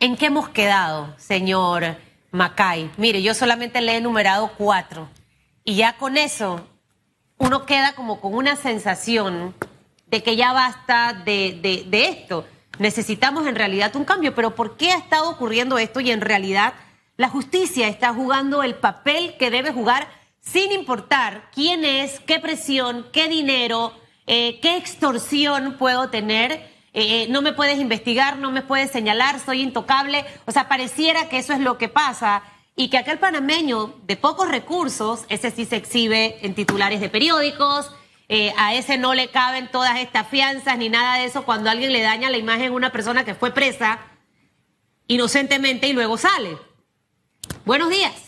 ¿En qué hemos quedado, señor Macay? Mire, yo solamente le he enumerado cuatro. Y ya con eso uno queda como con una sensación de que ya basta de, esto. Necesitamos en realidad un cambio. Pero ¿por qué ha estado ocurriendo esto? Y en realidad la justicia está jugando el papel que debe jugar sin importar quién es, qué presión, qué dinero, eh, qué extorsión puedo tener. Eh, no me puedes investigar, no me puedes señalar, soy intocable. O sea, pareciera que eso es lo que pasa y que aquel panameño de pocos recursos, ese sí se exhibe en titulares de periódicos, eh, a ese no le caben todas estas fianzas ni nada de eso cuando alguien le daña la imagen a una persona que fue presa inocentemente y luego sale. Buenos días.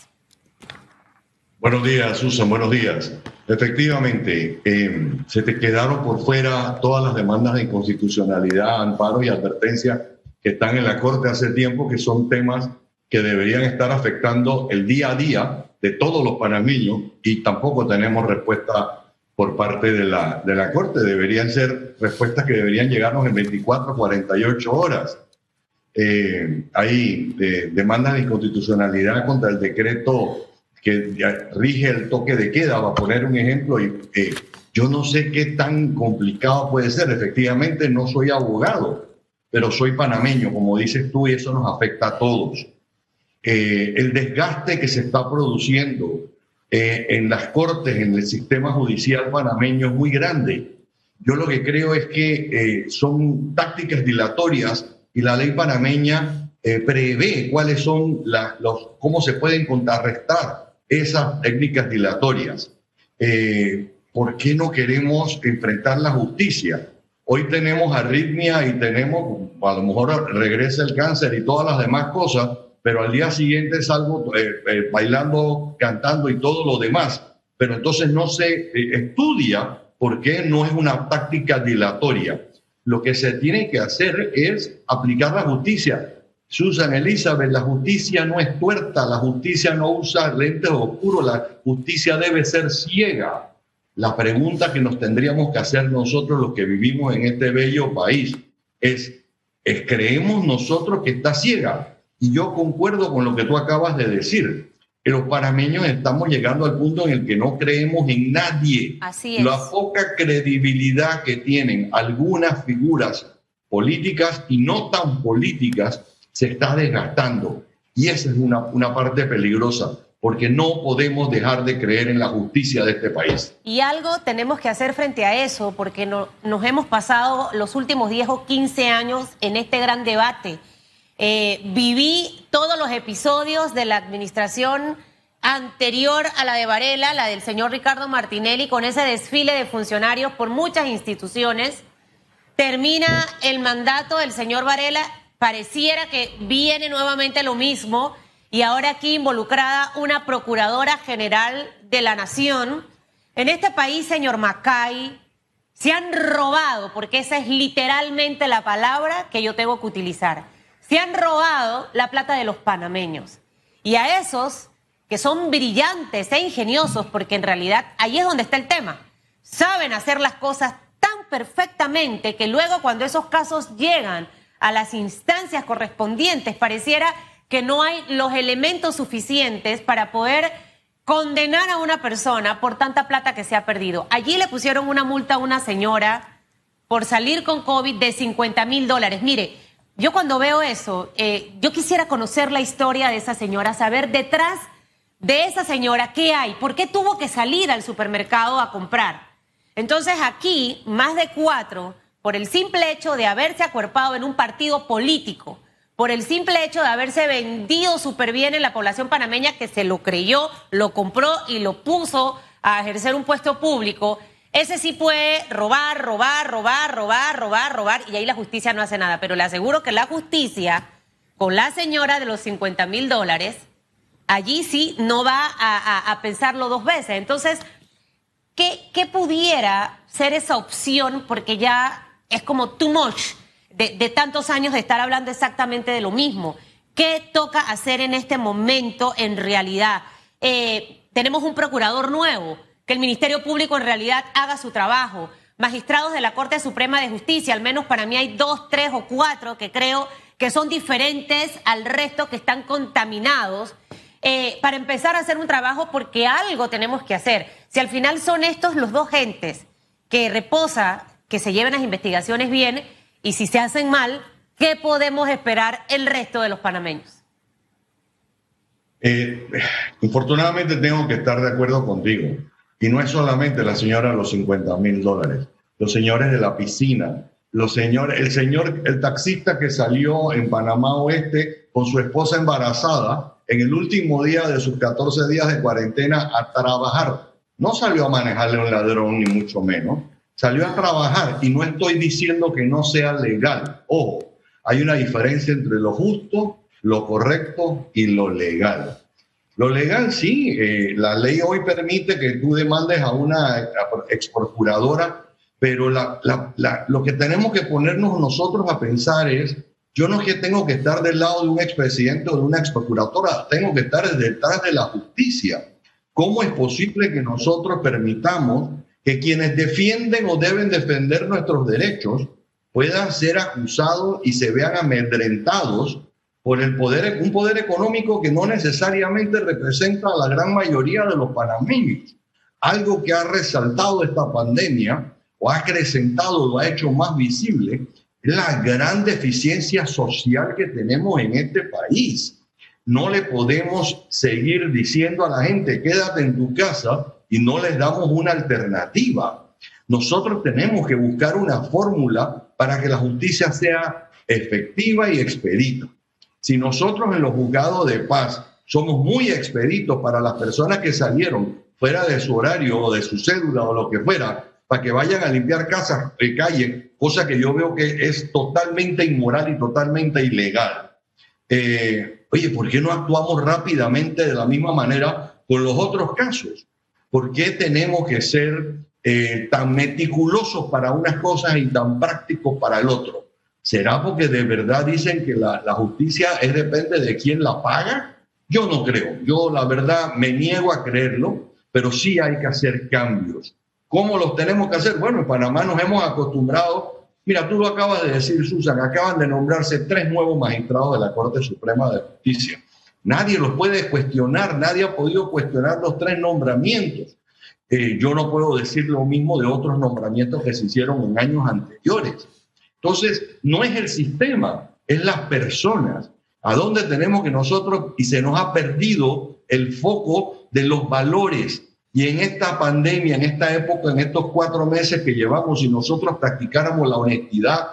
Buenos días, Susan, buenos días. Efectivamente, eh, se te quedaron por fuera todas las demandas de inconstitucionalidad, amparo y advertencia que están en la Corte hace tiempo, que son temas que deberían estar afectando el día a día de todos los panameños y tampoco tenemos respuesta por parte de la, de la Corte. Deberían ser respuestas que deberían llegarnos en 24, 48 horas. Eh, hay eh, demandas de inconstitucionalidad contra el decreto que rige el toque de queda, va a poner un ejemplo, y eh, yo no sé qué tan complicado puede ser. Efectivamente, no soy abogado, pero soy panameño, como dices tú, y eso nos afecta a todos. Eh, el desgaste que se está produciendo eh, en las cortes, en el sistema judicial panameño es muy grande. Yo lo que creo es que eh, son tácticas dilatorias y la ley panameña prevé cuáles son los, cómo se pueden contrarrestar esas técnicas dilatorias. ¿Por qué no queremos enfrentar la justicia? Hoy tenemos arritmia y tenemos, a lo mejor regresa el cáncer y todas las demás cosas, pero al día siguiente salgo eh, eh, bailando, cantando y todo lo demás. Pero entonces no se eh, estudia por qué no es una táctica dilatoria. Lo que se tiene que hacer es aplicar la justicia. Susan Elizabeth, la justicia no es tuerta, la justicia no usa lentes oscuros, la justicia debe ser ciega. La pregunta que nos tendríamos que hacer nosotros los que vivimos en este bello país es, ¿es ¿creemos nosotros que está ciega? Y yo concuerdo con lo que tú acabas de decir, que los panameños estamos llegando al punto en el que no creemos en nadie. Así es. La poca credibilidad que tienen algunas figuras políticas y no tan políticas se está desgastando. Y esa es una, una parte peligrosa, porque no podemos dejar de creer en la justicia de este país. Y algo tenemos que hacer frente a eso, porque no, nos hemos pasado los últimos 10 o 15 años en este gran debate eh, viví todos los episodios de la administración anterior a la de Varela, la del señor Ricardo Martinelli, con ese desfile de funcionarios por muchas instituciones. Termina el mandato del señor Varela, pareciera que viene nuevamente lo mismo y ahora aquí involucrada una procuradora general de la nación. En este país, señor Macay, se han robado, porque esa es literalmente la palabra que yo tengo que utilizar se han robado la plata de los panameños. Y a esos que son brillantes e ingeniosos, porque en realidad ahí es donde está el tema, saben hacer las cosas tan perfectamente que luego cuando esos casos llegan a las instancias correspondientes, pareciera que no hay los elementos suficientes para poder condenar a una persona por tanta plata que se ha perdido. Allí le pusieron una multa a una señora por salir con COVID de 50 mil dólares. Mire, yo cuando veo eso, eh, yo quisiera conocer la historia de esa señora, saber detrás de esa señora qué hay, por qué tuvo que salir al supermercado a comprar. Entonces aquí, más de cuatro, por el simple hecho de haberse acuerpado en un partido político, por el simple hecho de haberse vendido súper bien en la población panameña que se lo creyó, lo compró y lo puso a ejercer un puesto público, ese sí puede robar, robar, robar, robar, robar, robar, y ahí la justicia no hace nada. Pero le aseguro que la justicia, con la señora de los 50 mil dólares, allí sí no va a, pensarlo dos veces. Entonces, ¿qué, ¿qué, pudiera ser esa opción? Porque ya es como too much de, tantos años de estar hablando exactamente de lo mismo. ¿Qué toca hacer en este momento en realidad? Eh, tenemos un procurador nuevo que el Ministerio Público en realidad haga su trabajo. Magistrados de la Corte Suprema de Justicia, al menos para mí hay dos, tres o cuatro que creo que son diferentes al resto, que están contaminados, eh, para empezar a hacer un trabajo porque algo tenemos que hacer. Si al final son estos los dos gentes que reposa que se lleven las investigaciones bien y si se hacen mal, ¿qué podemos esperar el resto de los panameños? Eh, infortunadamente tengo que estar de acuerdo contigo. Y no es solamente la señora los 50 mil dólares, los señores de la piscina, los señores, el señor, el taxista que salió en Panamá Oeste con su esposa embarazada en el último día de sus 14 días de cuarentena a trabajar. No salió a manejarle un ladrón, ni mucho menos. Salió a trabajar y no estoy diciendo que no sea legal. Ojo, hay una diferencia entre lo justo lo correcto y lo legal. Lo legal sí, eh, la ley hoy permite que tú demandes a una ex procuradora, pero lo que tenemos que ponernos nosotros a pensar es, yo no es que tengo que estar del lado de un expresidente o de una ex procuradora, tengo que estar detrás de la justicia. ¿Cómo es posible que nosotros permitamos que quienes defienden o deben defender nuestros derechos puedan ser acusados y se vean amedrentados por el poder, un poder económico que no necesariamente representa a la gran mayoría de los panameños. Algo que ha resaltado esta pandemia o ha acrecentado, lo ha hecho más visible, es la gran deficiencia social que tenemos en este país. No le podemos seguir diciendo a la gente, quédate en tu casa y no les damos una alternativa. Nosotros tenemos que buscar una fórmula para que la justicia sea efectiva y expedita. Si nosotros en los juzgados de paz somos muy expeditos para las personas que salieron fuera de su horario o de su cédula o lo que fuera, para que vayan a limpiar casas de calle, cosa que yo veo que es totalmente inmoral y totalmente ilegal. Eh, oye, ¿por qué no actuamos rápidamente de la misma manera con los otros casos? ¿Por qué tenemos que ser eh, tan meticulosos para unas cosas y tan prácticos para el otro? ¿Será porque de verdad dicen que la, justicia es depende de quién la paga? Yo no creo. Yo la verdad me niego a creerlo, pero sí hay que hacer cambios. ¿Cómo los tenemos que hacer? Bueno, en Panamá nos hemos acostumbrado. Mira, tú lo acabas de decir, Susan, acaban de nombrarse tres nuevos magistrados de la Corte Suprema de Justicia. Nadie los puede cuestionar, nadie ha podido cuestionar los tres nombramientos. Eh, yo no puedo decir lo mismo de otros nombramientos que se hicieron en años anteriores. Entonces, no es el sistema, es las personas. ¿A dónde tenemos que nosotros, y se nos ha perdido el foco de los valores? Y en esta pandemia, en esta época, en estos cuatro meses que llevamos, si nosotros practicáramos la honestidad,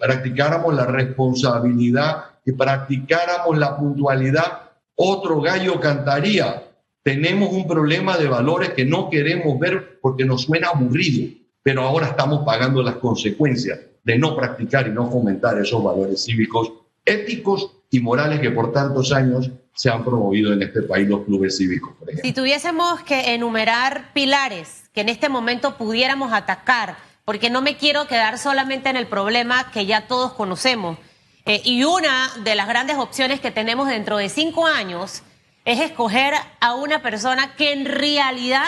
practicáramos la responsabilidad y practicáramos la puntualidad, otro gallo cantaría. Tenemos un problema de valores que no queremos ver porque nos suena aburrido, pero ahora estamos pagando las consecuencias de no practicar y no fomentar esos valores cívicos, éticos y morales que por tantos años se han promovido en este país los clubes cívicos. Por Si tuviésemos que enumerar pilares que en este momento pudiéramos atacar, porque no me quiero quedar solamente en el problema que ya todos conocemos, eh, y una de las grandes opciones que tenemos dentro de cinco años es escoger a una persona que en realidad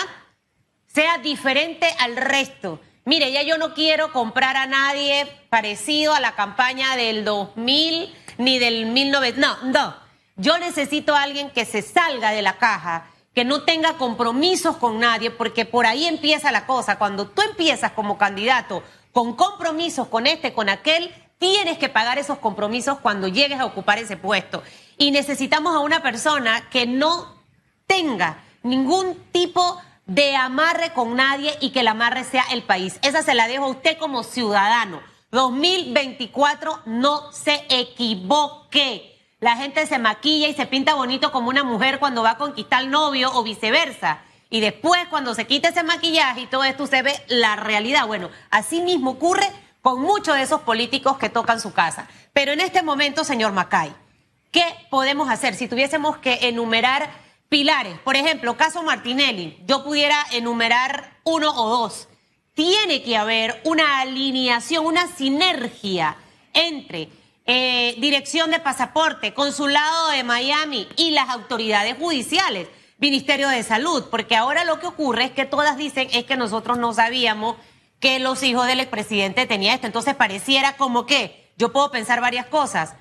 sea diferente al resto, Mire, ya yo no quiero comprar a nadie parecido a la campaña del 2000 ni del 1900. No, no. Yo necesito a alguien que se salga de la caja, que no tenga compromisos con nadie, porque por ahí empieza la cosa. Cuando tú empiezas como candidato con compromisos con este, con aquel, tienes que pagar esos compromisos cuando llegues a ocupar ese puesto. Y necesitamos a una persona que no tenga ningún tipo de amarre con nadie y que el amarre sea el país. Esa se la dejo a usted como ciudadano. 2024 no se equivoque. La gente se maquilla y se pinta bonito como una mujer cuando va a conquistar al novio o viceversa. Y después cuando se quita ese maquillaje y todo esto se ve la realidad. Bueno, así mismo ocurre con muchos de esos políticos que tocan su casa. Pero en este momento, señor Macay, ¿qué podemos hacer si tuviésemos que enumerar pilares. Por ejemplo, caso Martinelli, yo pudiera enumerar uno o dos. Tiene que haber una alineación, una sinergia entre eh, dirección de pasaporte, consulado de Miami y las autoridades judiciales, Ministerio de Salud, porque ahora lo que ocurre es que todas dicen es que nosotros no sabíamos que los hijos del expresidente tenían esto. Entonces pareciera como que yo puedo pensar varias cosas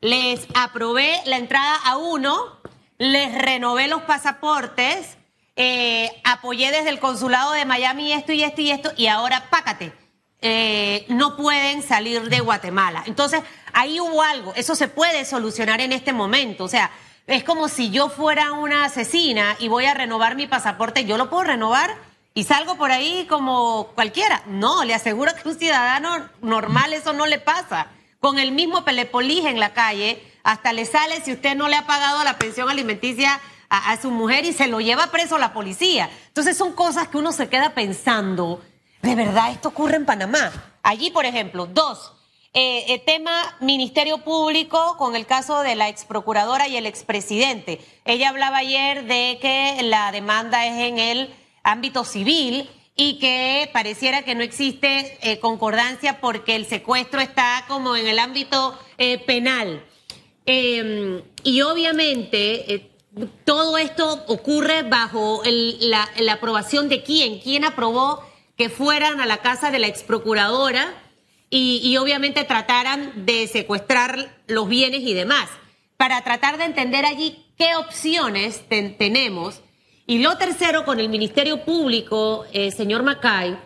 les aprobé la entrada a uno, les renové los pasaportes, eh, apoyé desde el consulado de Miami esto y esto y esto, y ahora pácate. Eh, no pueden salir de Guatemala. Entonces, ahí hubo algo. Eso se puede solucionar en este momento. O sea, es como si yo fuera una asesina y voy a renovar mi pasaporte. Yo lo puedo renovar y salgo por ahí como cualquiera. No, le aseguro que un ciudadano normal eso no le pasa. Con el mismo pelepolige en la calle, hasta le sale si usted no le ha pagado la pensión alimenticia a, su mujer y se lo lleva preso la policía. Entonces son cosas que uno se queda pensando, ¿de verdad esto ocurre en Panamá? Allí, por ejemplo, dos, eh, el tema Ministerio Público con el caso de la ex procuradora y el expresidente. Ella hablaba ayer de que la demanda es en el ámbito civil y que pareciera que no existe eh, concordancia porque el secuestro está como en el ámbito eh, penal. Em, y obviamente todo esto ocurre bajo la, aprobación de quién, quién aprobó que fueran a la casa de la ex procuradora y, obviamente trataran de secuestrar los bienes y demás, para tratar de entender allí qué opciones tenemos. Y lo tercero, con el Ministerio Público, eh, señor Macay,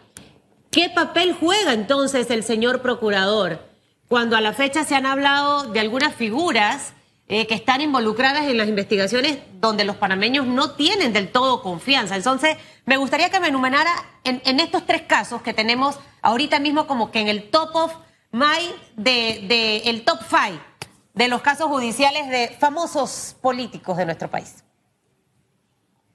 ¿qué papel juega entonces el señor procurador? Cuando a la fecha se han hablado de algunas figuras eh, que están involucradas en las investigaciones donde los panameños no tienen del todo confianza. Entonces, me gustaría que me enumerara en, estos tres casos que tenemos ahorita mismo como que en el top of my, de, el top five de los casos judiciales de famosos políticos de nuestro país.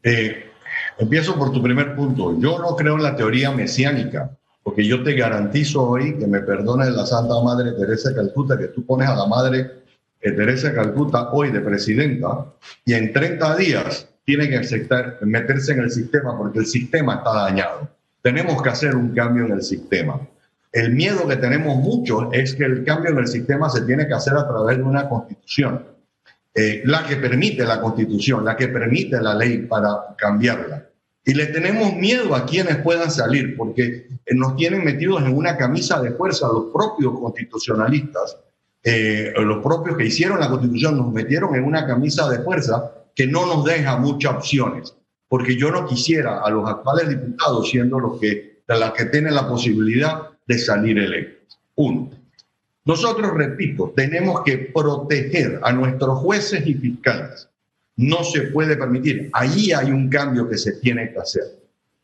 Eh, empiezo por tu primer punto. Yo no creo en la teoría mesiánica, porque yo te garantizo hoy que me perdone la Santa Madre Teresa de Calcuta que tú pones a la Madre Teresa Calcuta hoy de presidenta y en 30 días tiene que aceptar, meterse en el sistema porque el sistema está dañado. Tenemos que hacer un cambio en el sistema. El miedo que tenemos mucho es que el cambio en el sistema se tiene que hacer a través de una constitución, eh, la que permite la constitución, la que permite la ley para cambiarla. Y le tenemos miedo a quienes puedan salir porque nos tienen metidos en una camisa de fuerza los propios constitucionalistas eh, los propios que hicieron la constitución nos metieron en una camisa de fuerza que no nos deja muchas opciones, porque yo no quisiera a los actuales diputados siendo los que, las que tienen la posibilidad de salir electos. Uno, nosotros, repito, tenemos que proteger a nuestros jueces y fiscales. No se puede permitir. Allí hay un cambio que se tiene que hacer.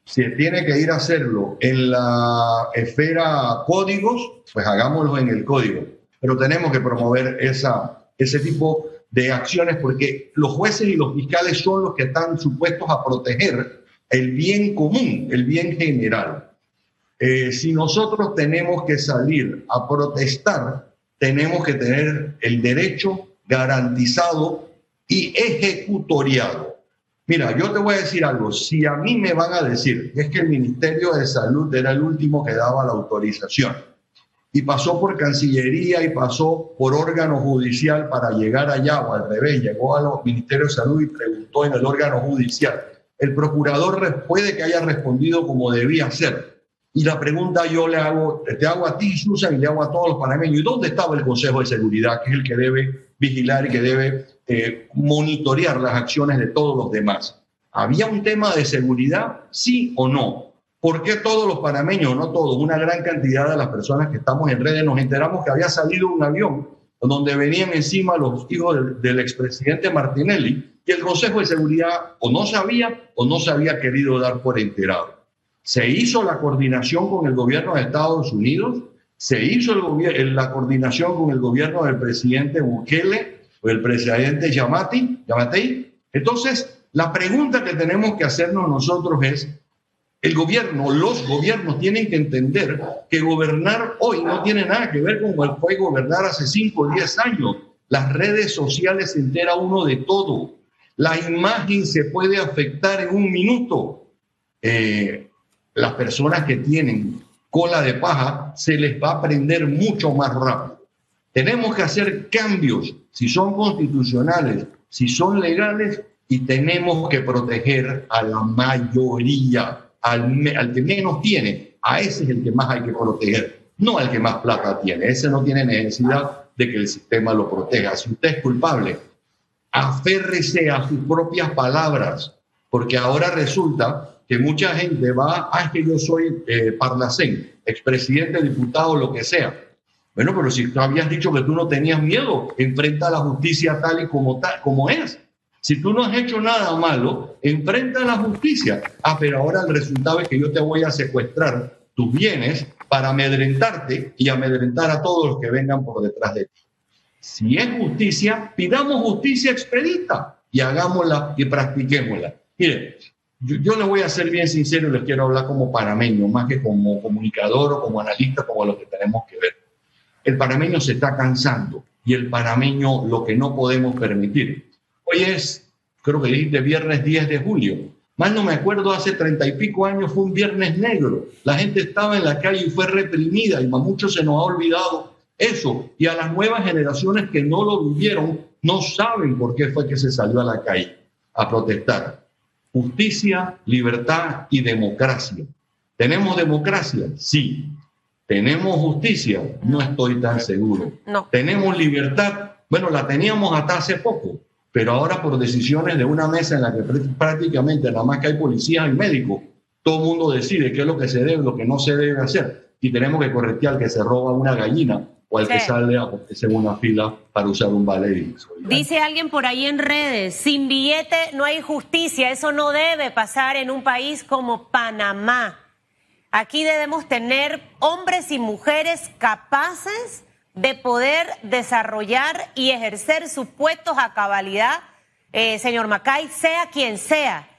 Si tiene que ir a hacerlo en la esfera códigos, pues hagámoslo en el código pero tenemos que promover ese tipo de acciones porque los jueces y los fiscales son los que están supuestos a proteger el bien común, el bien general. Eh, si nosotros tenemos que salir a protestar, tenemos que tener el derecho garantizado y ejecutoriado. Mira, yo te voy a decir algo, si a mí me van a decir que es que el Ministerio de Salud era el último que daba la autorización, y pasó por Cancillería y pasó por órgano judicial para llegar allá, o al revés, llegó al Ministerio de Salud y preguntó en el órgano judicial. El procurador puede que haya respondido como debía ser. Y la pregunta yo le hago, te hago a ti, Susan, y le hago a todos los panameños, ¿y dónde estaba el Consejo de Seguridad, que es el que debe vigilar y que debe eh, monitorear las acciones de todos los demás? ¿Había un tema de seguridad, sí o no? ¿Por qué todos los panameños, no todos, una gran cantidad de las personas que estamos en redes nos enteramos que había salido un avión donde venían encima los hijos del, expresidente Martinelli y el Consejo de Seguridad o no sabía o no se había querido dar por enterado? Se hizo la coordinación con el gobierno de Estados Unidos, se hizo la coordinación con el gobierno del presidente Bukele o el presidente Yamati, Yamatei. Entonces, la pregunta que tenemos que hacernos nosotros es, el gobierno, los gobiernos tienen que entender que gobernar hoy no tiene nada que ver con el fue gobernar hace 5 o 10 años. Las redes sociales se entera uno de todo. La imagen se puede afectar en un minuto. Eh, las personas que tienen cola de paja se les va a aprender mucho más rápido. Tenemos que hacer cambios, si son constitucionales, si son legales, y tenemos que proteger a la mayoría al, que menos tiene, a ese es el que más hay que proteger, no al que más plata tiene. Ese no tiene necesidad de que el sistema lo proteja. Si usted es culpable, aférrese a sus propias palabras, porque ahora resulta que mucha gente va, ah, es que yo soy eh, Parlacén, expresidente, diputado, lo que sea. Bueno, pero si tú habías dicho que tú no tenías miedo, enfrenta a la justicia tal y como, tal, como es. Si tú no has hecho nada malo, enfrenta a la justicia. Ah, pero ahora el resultado es que yo te voy a secuestrar tus bienes para amedrentarte y amedrentar a todos los que vengan por detrás de ti. Si es justicia, pidamos justicia expedita y hagámosla y practiquémosla. Mire, yo, yo le voy a ser bien sincero y les quiero hablar como panameño, más que como comunicador o como analista, como lo que tenemos que ver. El panameño se está cansando y el panameño lo que no podemos permitir. Hoy es, creo que dijiste, viernes 10 de julio. Mal no me acuerdo, hace treinta y pico años fue un viernes negro. La gente estaba en la calle y fue reprimida y a muchos se nos ha olvidado eso. Y a las nuevas generaciones que no lo vivieron no saben por qué fue que se salió a la calle a protestar. Justicia, libertad y democracia. ¿Tenemos democracia? Sí. ¿Tenemos justicia? No estoy tan seguro. No. ¿Tenemos libertad? Bueno, la teníamos hasta hace poco, pero ahora por decisiones de una mesa en la que prácticamente nada más que hay policías y médicos, todo el mundo decide qué es lo que se debe, lo que no se debe hacer. Y tenemos que corretear al que se roba una gallina o al que sale a ponerse en una fila para usar un ballet. Dice alguien por ahí en redes, sin billete no hay justicia, eso no debe pasar en un país como Panamá. Aquí debemos tener hombres y mujeres capaces de poder desarrollar y ejercer sus puestos a cabalidad, eh, señor Macay, sea quien sea.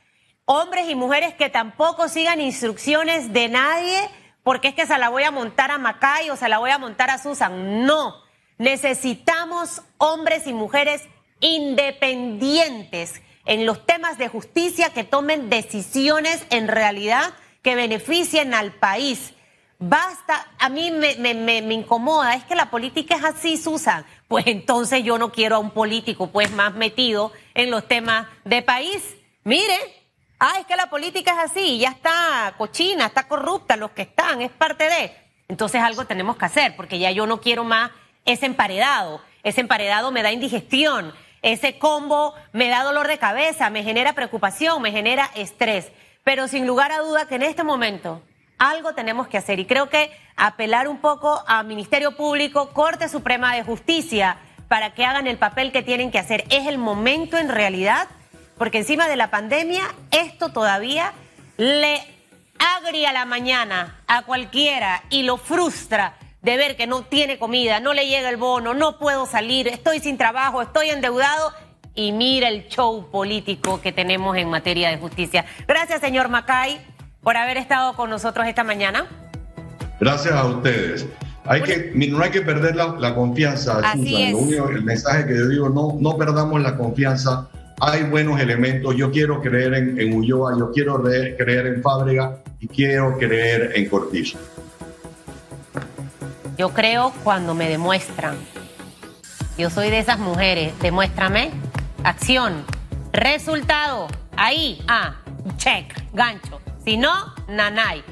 Hombres y mujeres que tampoco sigan instrucciones de nadie porque es que se la voy a montar a Macay o se la voy a montar a Susan. No, necesitamos hombres y mujeres independientes en los temas de justicia que tomen decisiones en realidad que beneficien al país. Basta, a mí me, me, incomoda, es que la política es así, Susan. Pues entonces yo no quiero a un político pues más metido en los temas de país. Mire, ah, es que la política es así, ya está cochina, está corrupta, los que están, es parte de. Entonces algo tenemos que hacer, porque ya yo no quiero más ese emparedado. Ese emparedado me da indigestión, ese combo me da dolor de cabeza, me genera preocupación, me genera estrés. Pero sin lugar a duda que en este momento algo tenemos que hacer y creo que apelar un poco a Ministerio Público, Corte Suprema de Justicia, para que hagan el papel que tienen que hacer. Es el momento en realidad, porque encima de la pandemia esto todavía le agria la mañana a cualquiera y lo frustra de ver que no tiene comida, no le llega el bono, no puedo salir, estoy sin trabajo, estoy endeudado y mira el show político que tenemos en materia de justicia. Gracias, señor Macay, por haber estado con nosotros esta mañana. Gracias a ustedes. Hay que, no hay que perder la, la confianza, Así Susan. es. Lo único, el mensaje que yo digo, no, no perdamos la confianza. Hay buenos elementos. Yo quiero creer en, Ulloa, yo quiero re- creer en Fábrega y quiero creer en Cortizo. Yo creo cuando me demuestran. Yo soy de esas mujeres. Demuéstrame. Acción. Resultado. Ahí. Ah. Check. Gancho. Si no, nanay.